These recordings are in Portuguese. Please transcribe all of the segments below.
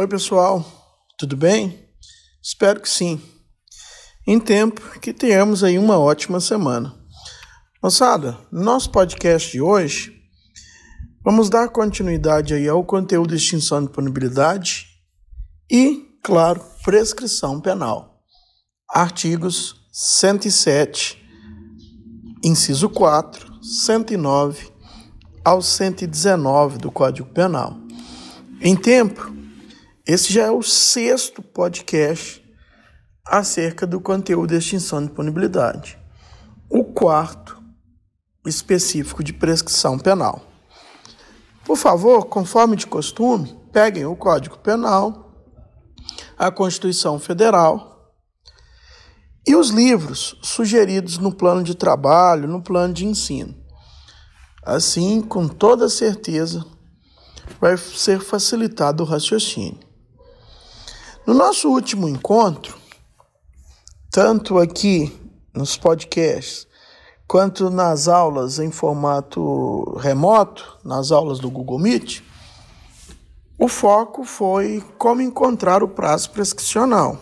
Oi, pessoal, tudo bem? Espero que sim. Em tempo que tenhamos aí uma ótima semana. Moçada, no nosso podcast de hoje, vamos dar continuidade aí ao conteúdo de extinção de punibilidade e, claro, prescrição penal. Artigos 107, inciso 4, 109 ao 119 do Código Penal. Em tempo, esse já é o sexto podcast acerca do conteúdo de extinção de punibilidade. O quarto, específico de prescrição penal. Por favor, conforme de costume, peguem o Código Penal, a Constituição Federal e os livros sugeridos no plano de trabalho, no plano de ensino. Assim, com toda certeza, vai ser facilitado o raciocínio. No nosso último encontro, tanto aqui nos podcasts, quanto nas aulas em formato remoto, nas aulas do Google Meet, o foco foi como encontrar o prazo prescricional.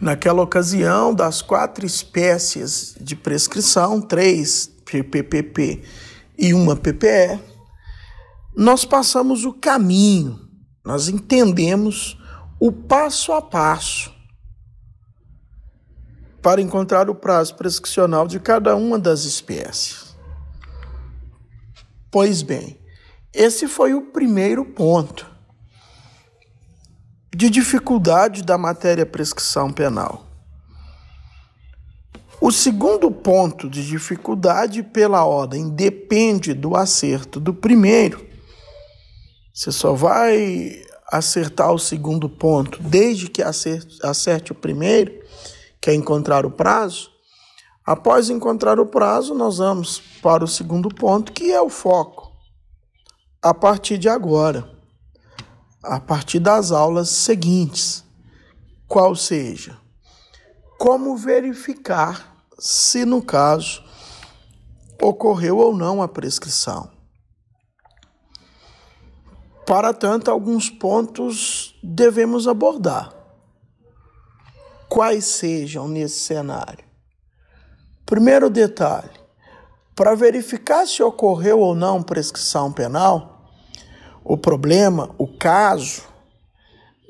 Naquela ocasião, das quatro espécies de prescrição, três PPP e uma PPE, nós passamos o caminho, nós entendemos o passo a passo para encontrar o prazo prescricional de cada uma das espécies. Pois bem, esse foi o primeiro ponto de dificuldade da matéria prescrição penal. O segundo ponto de dificuldade pela ordem depende do acerto do primeiro. Você só vai acertar o segundo ponto desde que acerte, acerte o primeiro, que é encontrar o prazo. Após encontrar o prazo, nós vamos para o segundo ponto, que é o foco. A partir de agora, a partir das aulas seguintes, qual seja, como verificar se no caso ocorreu ou não a prescrição. Para tanto, alguns pontos devemos abordar. Quais sejam nesse cenário? Primeiro detalhe: para verificar se ocorreu ou não prescrição penal, o problema, o caso,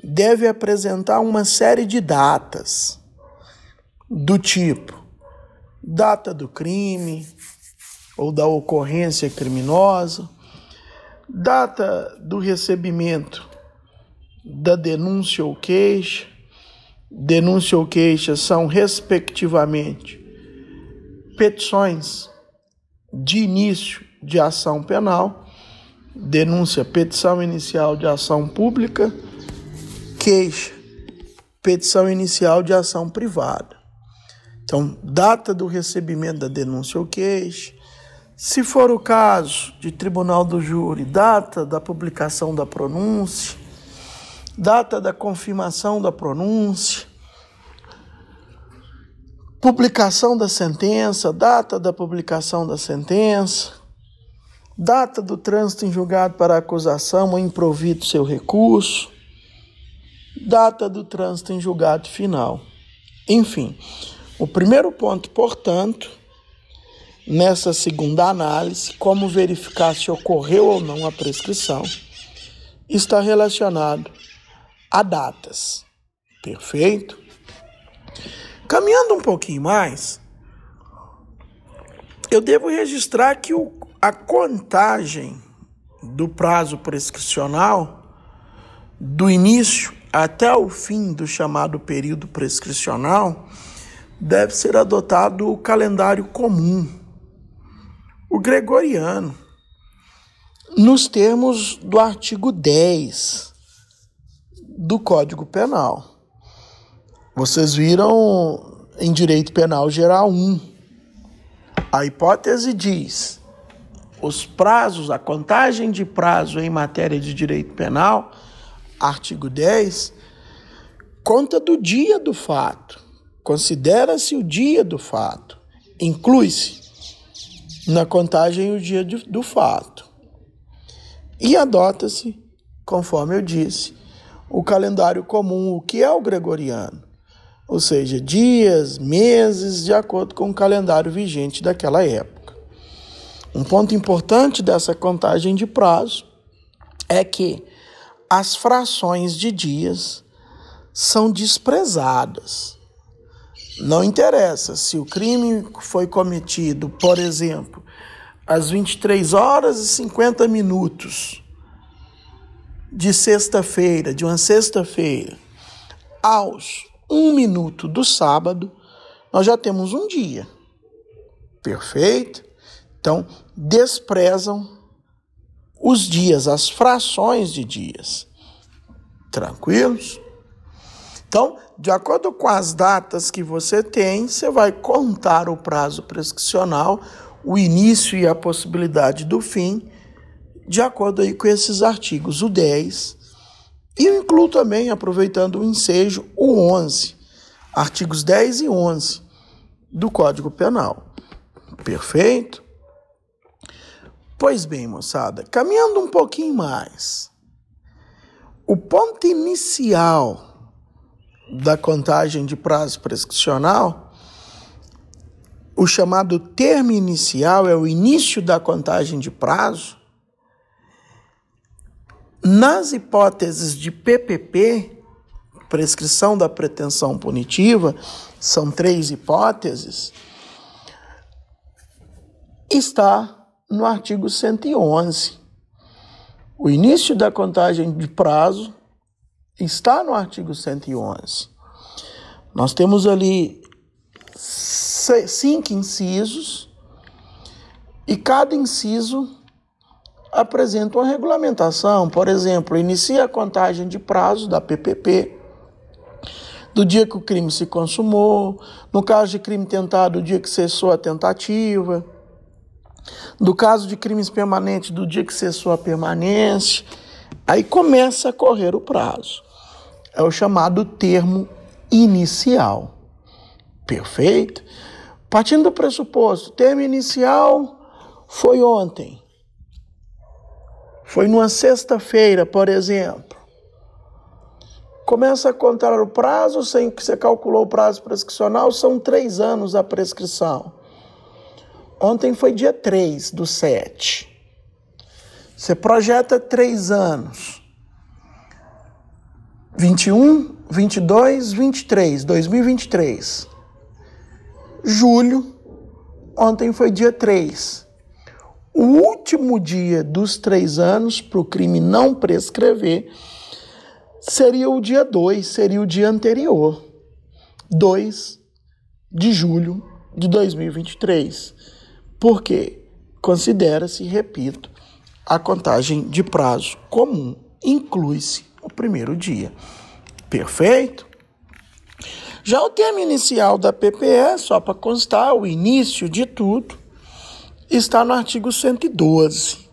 deve apresentar uma série de datas, do tipo data do crime ou da ocorrência criminosa, Data do recebimento da denúncia ou queixa. Denúncia ou queixa são, respectivamente, petições de início de ação penal, denúncia, petição inicial de ação pública, queixa, petição inicial de ação privada. Então, data do recebimento da denúncia ou queixa, se for o caso de tribunal do júri, data da publicação da pronúncia, data da confirmação da pronúncia, publicação da sentença, data da publicação da sentença, data do trânsito em julgado para acusação ou improvido seu recurso, data do trânsito em julgado final. Enfim, o primeiro ponto, portanto, Nessa segunda análise, como verificar se ocorreu ou não a prescrição, está relacionado a datas. Perfeito? Caminhando um pouquinho mais, eu devo registrar que o, a contagem do prazo prescricional, do início até o fim do chamado período prescricional, deve ser adotado o calendário comum o gregoriano, nos termos do artigo 10 do Código Penal. Vocês viram em Direito Penal Geral 1. A hipótese diz: os prazos, a contagem de prazo em matéria de direito penal, artigo 10, conta do dia do fato. Considera-se o dia do fato. Inclui-se na contagem o dia de, do fato. E adota-se conforme eu disse, o calendário comum, o que é o gregoriano, ou seja, dias, meses, de acordo com o calendário vigente daquela época. Um ponto importante dessa contagem de prazo é que as frações de dias são desprezadas. Não interessa se o crime foi cometido, por exemplo, às 23 horas e 50 minutos de sexta-feira, de uma sexta-feira, aos um minuto do sábado, nós já temos um dia. Perfeito? Então, desprezam os dias, as frações de dias. Tranquilos? Então, de acordo com as datas que você tem, você vai contar o prazo prescricional, o início e a possibilidade do fim, de acordo aí com esses artigos, o 10. E eu incluo também, aproveitando o ensejo, o 11, artigos 10 e 11 do Código Penal. Perfeito? Pois bem, moçada, caminhando um pouquinho mais, o ponto inicial da contagem de prazo prescricional, o chamado termo inicial é o início da contagem de prazo. Nas hipóteses de PPP, prescrição da pretensão punitiva, são três hipóteses, está no artigo 111. O início da contagem de prazo está no artigo 111. Nós temos ali cinco incisos e cada inciso apresenta uma regulamentação. Por exemplo, inicia a contagem de prazo da PPP do dia que o crime se consumou, no caso de crime tentado, do dia que cessou a tentativa, do caso de crimes permanentes, do dia que cessou a permanência. Aí começa a correr o prazo é o chamado termo inicial. Perfeito? Partindo do pressuposto, termo inicial foi ontem. Foi numa sexta-feira, por exemplo. Começa a contar o prazo, sem que você calculou o prazo prescricional, são três anos a prescrição. Ontem foi dia 3 do 7. Você projeta três anos. 21, 22, 23, 2023. Julho, ontem foi dia 3. O último dia dos três anos para o crime não prescrever seria o dia 2, seria o dia anterior, 2 de julho de 2023. Porque considera-se, repito, a contagem de prazo comum inclui-se o primeiro dia. Perfeito? Já o termo inicial da PPE, só para constar, o início de tudo, está no artigo 112.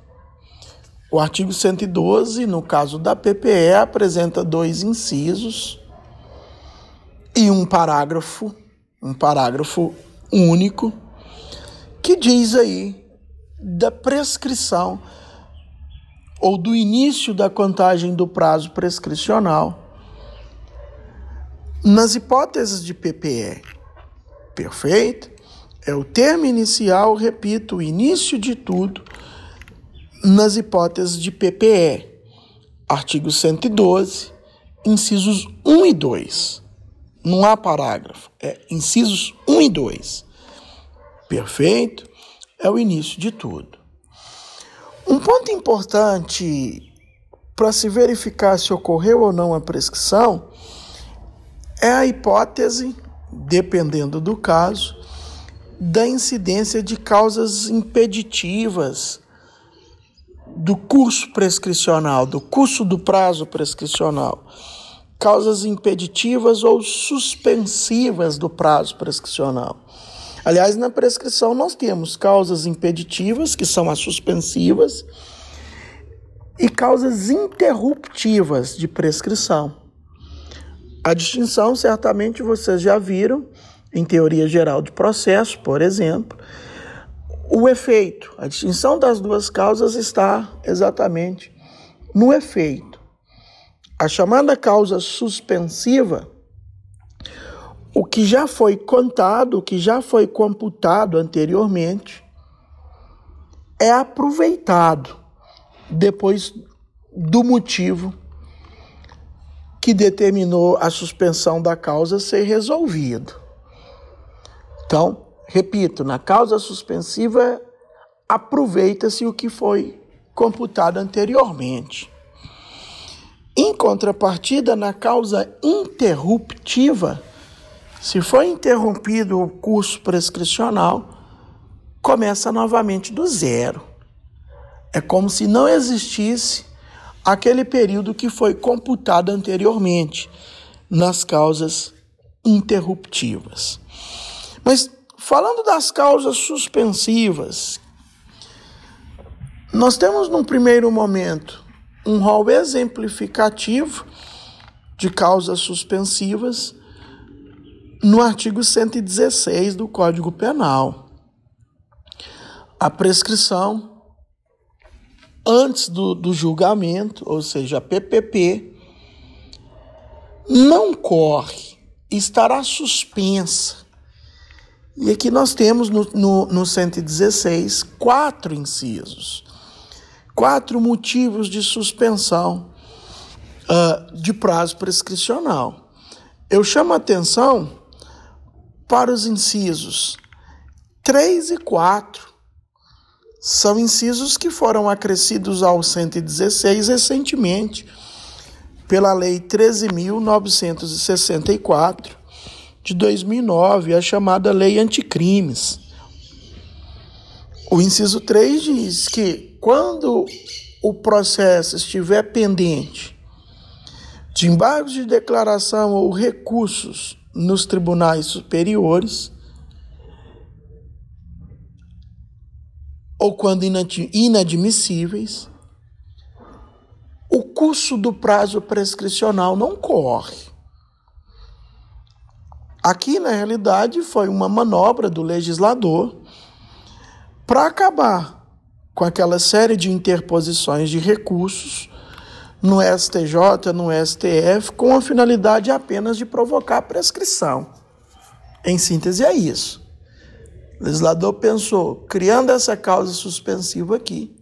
O artigo 112, no caso da PPE, apresenta dois incisos e um parágrafo, um parágrafo único, que diz aí da prescrição ou do início da contagem do prazo prescricional. Nas hipóteses de PPE, perfeito? É o termo inicial, repito, o início de tudo, nas hipóteses de PPE. Artigo 112, incisos 1 e 2. Não há parágrafo, é incisos 1 e 2. Perfeito? É o início de tudo. Um ponto importante para se verificar se ocorreu ou não a prescrição é a hipótese, dependendo do caso, da incidência de causas impeditivas do curso prescricional, do curso do prazo prescricional. Causas impeditivas ou suspensivas do prazo prescricional. Aliás, na prescrição nós temos causas impeditivas, que são as suspensivas, e causas interruptivas de prescrição. A distinção, certamente vocês já viram, em teoria geral de processo, por exemplo, o efeito. A distinção das duas causas está exatamente no efeito. a chamada causa suspensiva, o que já foi contado, o que já foi computado anteriormente, é aproveitado depois do motivo que determinou a suspensão da causa ser resolvido. Então, repito, na causa suspensiva aproveita-se o que foi computado anteriormente. Em contrapartida, na causa interruptiva, se for interrompido o curso prescricional, começa novamente do zero. É como se não existisse aquele período que foi computado anteriormente nas causas interruptivas. Mas falando das causas suspensivas, nós temos num primeiro momento um rol exemplificativo de causas suspensivas no artigo 116 do Código Penal. A prescrição antes do, do julgamento, ou seja, a PPP, não corre, estará suspensa. E aqui nós temos no, no, no 116 quatro incisos quatro motivos de suspensão uh, de prazo prescricional. Eu chamo a atenção para os incisos 3 e 4. São incisos que foram acrescidos ao 116 recentemente pela Lei 13.964 de 2009, a chamada Lei Anticrimes. O inciso 3 diz que quando o processo estiver pendente de embargos de declaração ou recursos nos tribunais superiores, ou quando inadmissíveis, o curso do prazo prescricional não corre. Aqui, na realidade, foi uma manobra do legislador para acabar com aquela série de interposições de recursos no STJ, no STF, com a finalidade apenas de provocar prescrição. Em síntese, é isso. O legislador pensou, criando essa causa suspensiva aqui,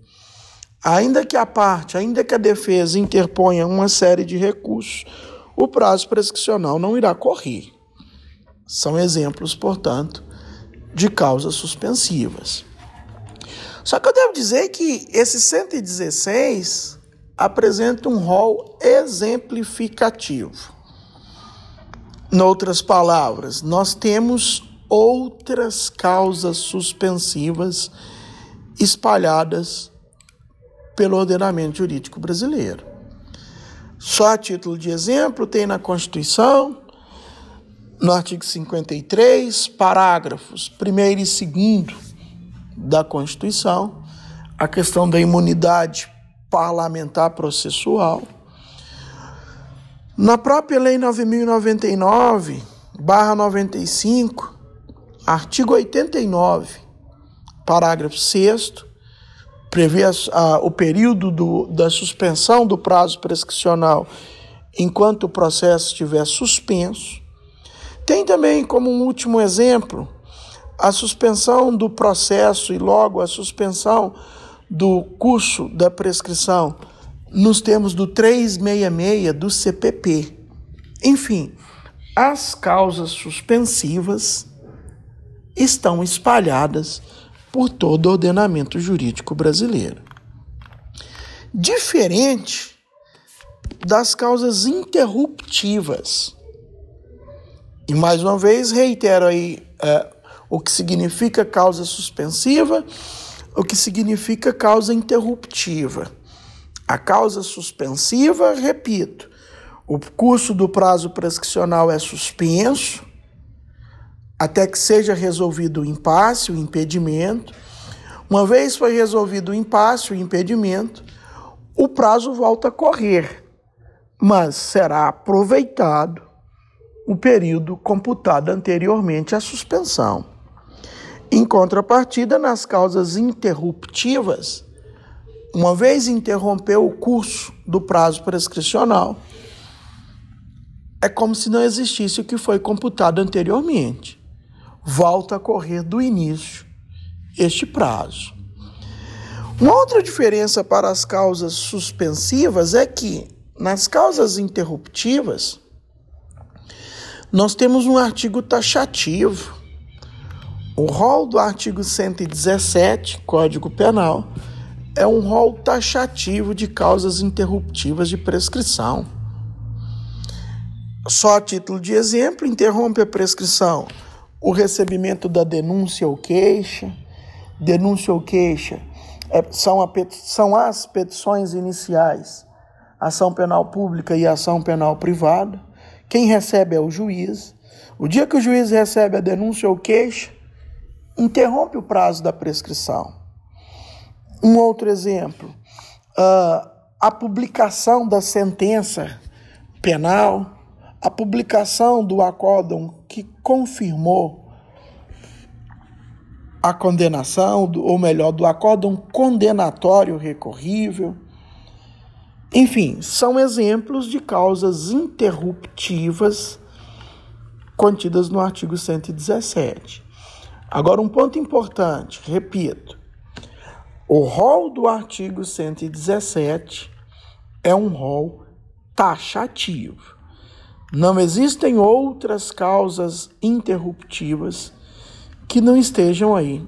ainda que a parte, ainda que a defesa interponha uma série de recursos, o prazo prescricional não irá correr. São exemplos, portanto, de causas suspensivas. Só que eu devo dizer que esse 116 apresenta um rol exemplificativo. Em outras palavras, nós temos outras causas suspensivas espalhadas pelo ordenamento jurídico brasileiro. Só a título de exemplo, tem na Constituição, no artigo 53, parágrafos 1 e 2 da Constituição, a questão da imunidade parlamentar processual. Na própria Lei 9099, barra 95, artigo 89, parágrafo 6 prevê a, a, o período do, da suspensão do prazo prescricional enquanto o processo estiver suspenso. Tem também como um último exemplo a suspensão do processo e logo a suspensão do curso da prescrição nos termos do 366 do CPP. Enfim, as causas suspensivas estão espalhadas por todo o ordenamento jurídico brasileiro. Diferente das causas interruptivas. E mais uma vez reitero aí é, o que significa causa suspensiva, o que significa causa interruptiva. A causa suspensiva, repito, o curso do prazo prescricional é suspenso até que seja resolvido o impasse, o impedimento. Uma vez foi resolvido o impasse, o impedimento, o prazo volta a correr, mas será aproveitado o período computado anteriormente à suspensão. Em contrapartida, nas causas interruptivas, uma vez interrompeu o curso do prazo prescricional, é como se não existisse o que foi computado anteriormente. Volta a correr do início este prazo. Uma outra diferença para as causas suspensivas é que, nas causas interruptivas, nós temos um artigo taxativo. O rol do artigo 117, Código Penal, é um rol taxativo de causas interruptivas de prescrição. Só a título de exemplo, interrompe a prescrição o recebimento da denúncia ou queixa, denúncia ou queixa é, são, a, são as petições iniciais, ação penal pública e ação penal privada. Quem recebe é o juiz. O dia que o juiz recebe a denúncia ou queixa, interrompe o prazo da prescrição. Um outro exemplo, uh, a publicação da sentença penal, a publicação do acórdão que confirmou a condenação, ou melhor, do acórdão condenatório recorrível. Enfim, são exemplos de causas interruptivas contidas no artigo 117. Agora, um ponto importante, repito: o rol do artigo 117 é um rol taxativo. Não existem outras causas interruptivas que não estejam aí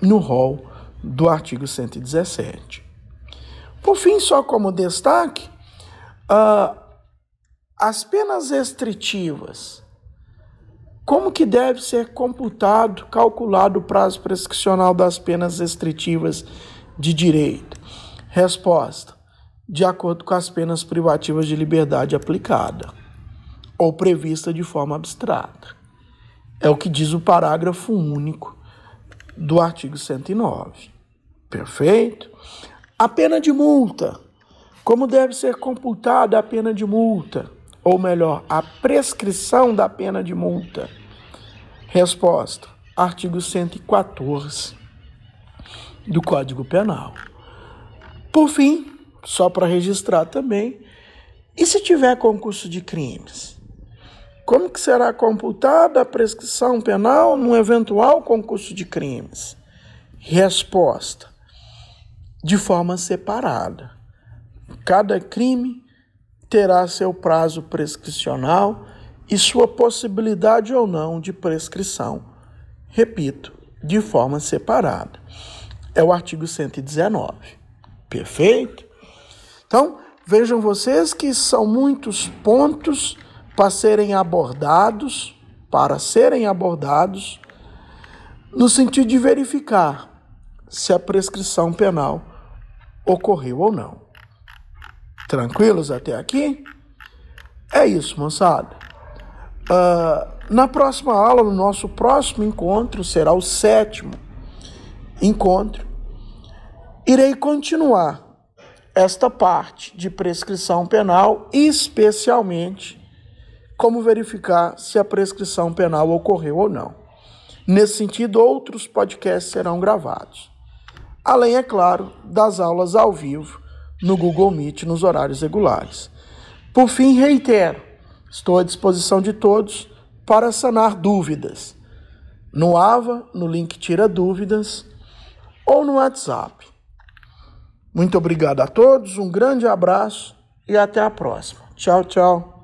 no rol do artigo 117. Por fim, só como destaque, uh, as penas restritivas. Como que deve ser computado, calculado o prazo prescricional das penas restritivas de direito? Resposta: de acordo com as penas privativas de liberdade aplicada ou prevista de forma abstrata. É o que diz o parágrafo único do artigo 109. Perfeito? A pena de multa. Como deve ser computada a pena de multa? Ou melhor, a prescrição da pena de multa? Resposta: artigo 114 do Código Penal. Por fim, só para registrar também, e se tiver concurso de crimes? Como que será computada a prescrição penal num eventual concurso de crimes? Resposta: de forma separada. Cada crime terá seu prazo prescricional e sua possibilidade ou não de prescrição. Repito, de forma separada. É o artigo 119. Perfeito? Então, vejam vocês que são muitos pontos para serem abordados, para serem abordados, no sentido de verificar se a prescrição penal ocorreu ou não. Tranquilos até aqui? É isso, moçada. Uh, na próxima aula, no nosso próximo encontro, será o sétimo encontro, irei continuar esta parte de prescrição penal, especialmente como verificar se a prescrição penal ocorreu ou não. Nesse sentido, outros podcasts serão gravados. Além, é claro, das aulas ao vivo no Google Meet nos horários regulares. Por fim, reitero, estou à disposição de todos para sanar dúvidas. No AVA, no link Tira Dúvidas ou no WhatsApp. Muito obrigado a todos, um grande abraço e até a próxima. Tchau, tchau.